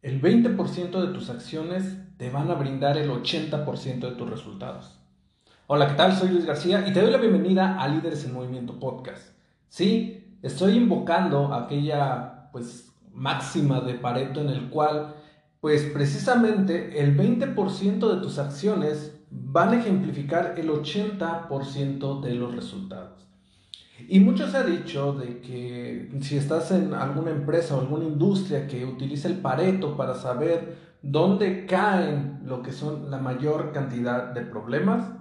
El 20% de tus acciones te van a brindar el 80% de tus resultados. Hola, ¿qué tal? Soy Luis García y te doy la bienvenida a Líderes en Movimiento Podcast. Sí, estoy invocando aquella pues máxima de Pareto en el cual pues precisamente el 20% de tus acciones van a ejemplificar el 80% de los resultados. Y mucho se ha dicho de que si estás en alguna empresa o alguna industria que utiliza el Pareto para saber dónde caen lo que son la mayor cantidad de problemas,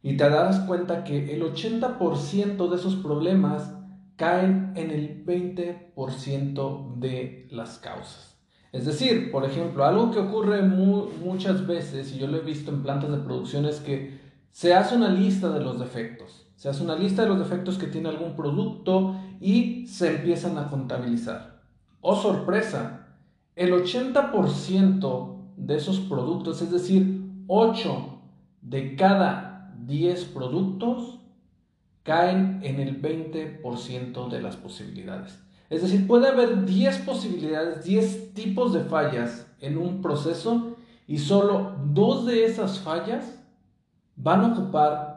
y te darás cuenta que el 80% de esos problemas caen en el 20% de las causas. Es decir, por ejemplo, algo que ocurre muchas veces, y yo lo he visto en plantas de producción, es que se hace una lista de los defectos. Se hace una lista de los defectos que tiene algún producto y se empiezan a contabilizar. Oh sorpresa, el 80% de esos productos, es decir, 8 de cada 10 productos, caen en el 20% de las posibilidades. Es decir, puede haber 10 posibilidades, 10 tipos de fallas en un proceso y solo dos de esas fallas van a ocupar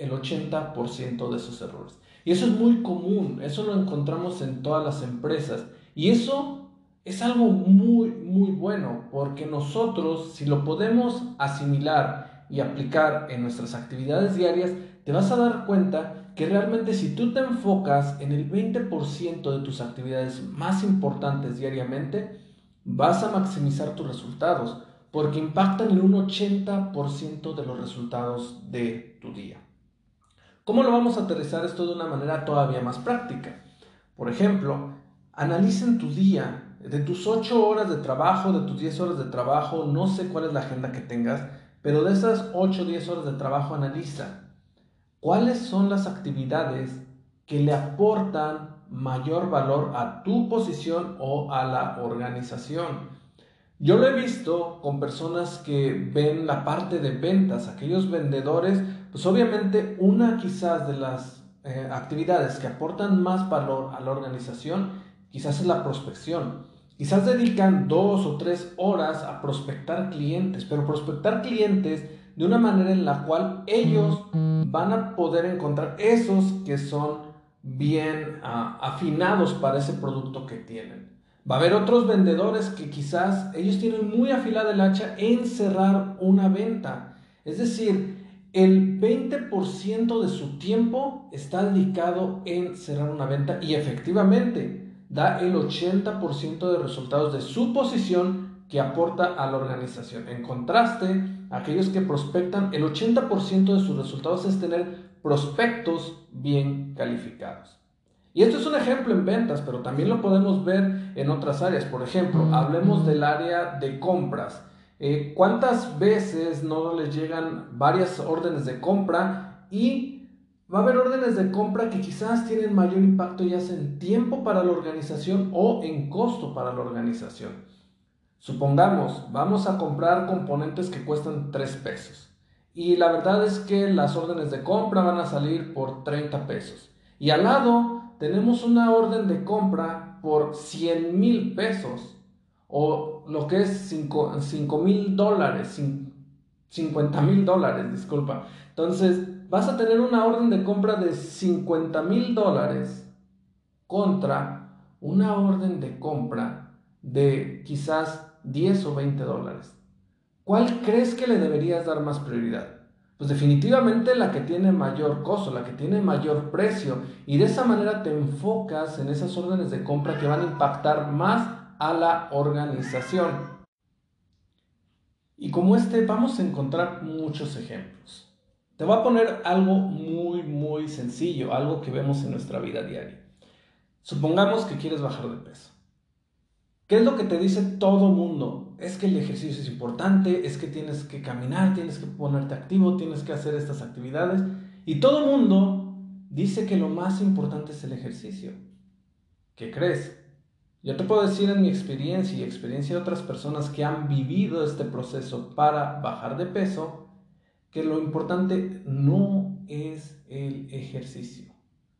el 80% de esos errores. Y eso es muy común, eso lo encontramos en todas las empresas. Y eso es algo muy, muy bueno, porque nosotros, si lo podemos asimilar y aplicar en nuestras actividades diarias, te vas a dar cuenta que realmente si tú te enfocas en el 20% de tus actividades más importantes diariamente, vas a maximizar tus resultados, porque impactan en un 80% de los resultados de tu día. ¿Cómo lo vamos a aterrizar esto de una manera todavía más práctica? Por ejemplo, analicen tu día, de tus 8 horas de trabajo, de tus 10 horas de trabajo, no sé cuál es la agenda que tengas, pero de esas 8 o 10 horas de trabajo analiza ¿Cuáles son las actividades que le aportan mayor valor a tu posición o a la organización? Yo lo he visto con personas que ven la parte de ventas, aquellos vendedores, pues obviamente una quizás de las eh, actividades que aportan más valor a la organización, quizás es la prospección. Quizás dedican dos o tres horas a prospectar clientes, pero prospectar clientes de una manera en la cual ellos van a poder encontrar esos que son bien ah, afinados para ese producto que tienen. Va a haber otros vendedores que quizás ellos tienen muy afilada el hacha en cerrar una venta. Es decir, el 20% de su tiempo está dedicado en cerrar una venta y efectivamente da el 80% de resultados de su posición que aporta a la organización. En contraste, aquellos que prospectan, el 80% de sus resultados es tener prospectos bien calificados. Y esto es un ejemplo en ventas, pero también lo podemos ver en otras áreas. Por ejemplo, hablemos del área de compras. Eh, ¿Cuántas veces no les llegan varias órdenes de compra y va a haber órdenes de compra que quizás tienen mayor impacto ya sea en tiempo para la organización o en costo para la organización? Supongamos, vamos a comprar componentes que cuestan 3 pesos. Y la verdad es que las órdenes de compra van a salir por 30 pesos. Y al lado tenemos una orden de compra por 100 mil pesos. O lo que es 5 mil dólares. 50 mil dólares, disculpa. Entonces, vas a tener una orden de compra de 50 mil dólares contra una orden de compra de quizás 10 o 20 dólares. ¿Cuál crees que le deberías dar más prioridad? Pues definitivamente la que tiene mayor costo, la que tiene mayor precio. Y de esa manera te enfocas en esas órdenes de compra que van a impactar más a la organización. Y como este vamos a encontrar muchos ejemplos. Te voy a poner algo muy, muy sencillo, algo que vemos en nuestra vida diaria. Supongamos que quieres bajar de peso. ¿Qué es lo que te dice todo mundo? Es que el ejercicio es importante, es que tienes que caminar, tienes que ponerte activo, tienes que hacer estas actividades. Y todo mundo dice que lo más importante es el ejercicio. ¿Qué crees? Yo te puedo decir en mi experiencia y experiencia de otras personas que han vivido este proceso para bajar de peso, que lo importante no es el ejercicio.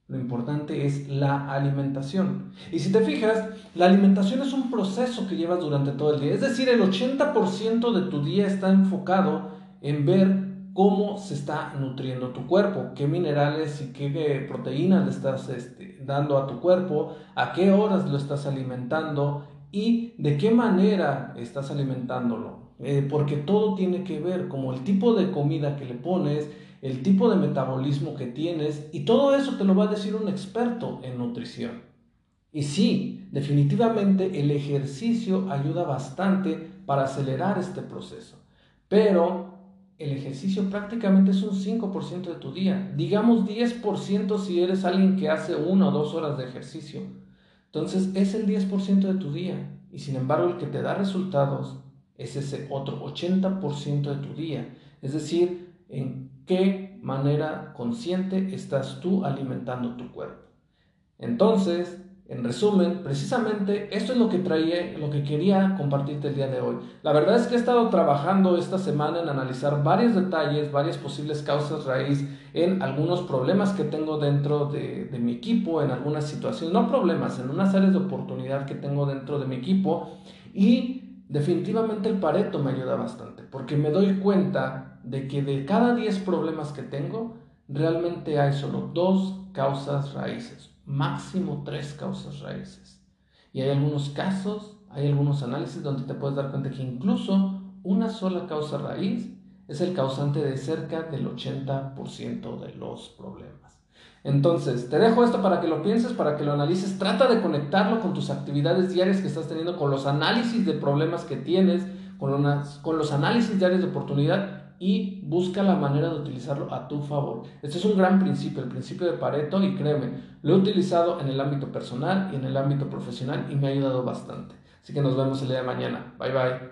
Lo importante es la alimentación. Y si te fijas, la alimentación es un proceso que llevas durante todo el día. Es decir, el 80% de tu día está enfocado en ver cómo se está nutriendo tu cuerpo, qué minerales y qué proteínas le estás este, dando a tu cuerpo, a qué horas lo estás alimentando y de qué manera estás alimentándolo. Eh, porque todo tiene que ver como el tipo de comida que le pones, el tipo de metabolismo que tienes y todo eso te lo va a decir un experto en nutrición. Y sí, definitivamente el ejercicio ayuda bastante para acelerar este proceso. Pero el ejercicio prácticamente es un 5% de tu día. Digamos 10% si eres alguien que hace una o dos horas de ejercicio. Entonces es el 10% de tu día. Y sin embargo el que te da resultados es ese otro 80% de tu día. Es decir, en qué manera consciente estás tú alimentando tu cuerpo. Entonces, en resumen, precisamente esto es lo que traía, lo que quería compartirte el día de hoy. La verdad es que he estado trabajando esta semana en analizar varios detalles, varias posibles causas raíz en algunos problemas que tengo dentro de, de mi equipo, en algunas situaciones, no problemas, en unas áreas de oportunidad que tengo dentro de mi equipo y definitivamente el Pareto me ayuda bastante porque me doy cuenta de que de cada 10 problemas que tengo, realmente hay solo dos causas raíces máximo tres causas raíces. Y hay algunos casos, hay algunos análisis donde te puedes dar cuenta que incluso una sola causa raíz es el causante de cerca del 80% de los problemas. Entonces, te dejo esto para que lo pienses, para que lo analices. Trata de conectarlo con tus actividades diarias que estás teniendo, con los análisis de problemas que tienes, con, con los análisis diarios de oportunidad y busca la manera de utilizarlo a tu favor. Este es un gran principio, el principio de Pareto, y créeme, lo he utilizado en el ámbito personal y en el ámbito profesional y me ha ayudado bastante. Así que nos vemos el día de mañana. Bye bye.